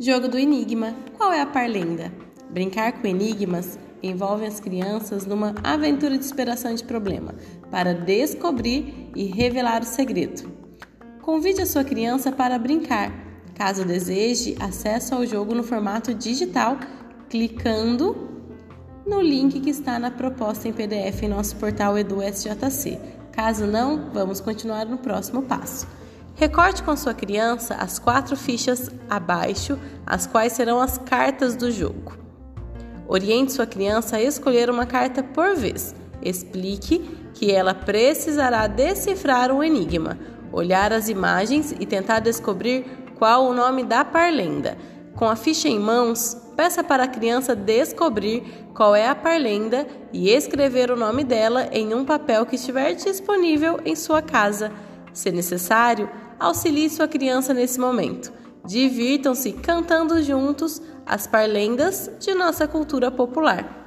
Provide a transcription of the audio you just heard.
Jogo do Enigma. Qual é a parlenda? Brincar com enigmas envolve as crianças numa aventura de superação de problema para descobrir e revelar o segredo. Convide a sua criança para brincar. Caso deseje acesso ao jogo no formato digital, clicando no link que está na proposta em PDF em nosso portal EduSJC. Caso não, vamos continuar no próximo passo. Recorte com sua criança as quatro fichas abaixo, as quais serão as cartas do jogo. Oriente sua criança a escolher uma carta por vez. Explique que ela precisará decifrar o enigma, olhar as imagens e tentar descobrir qual o nome da parlenda. Com a ficha em mãos, peça para a criança descobrir qual é a parlenda e escrever o nome dela em um papel que estiver disponível em sua casa. Se necessário, auxilie sua criança nesse momento. Divirtam-se cantando juntos as parlendas de nossa cultura popular.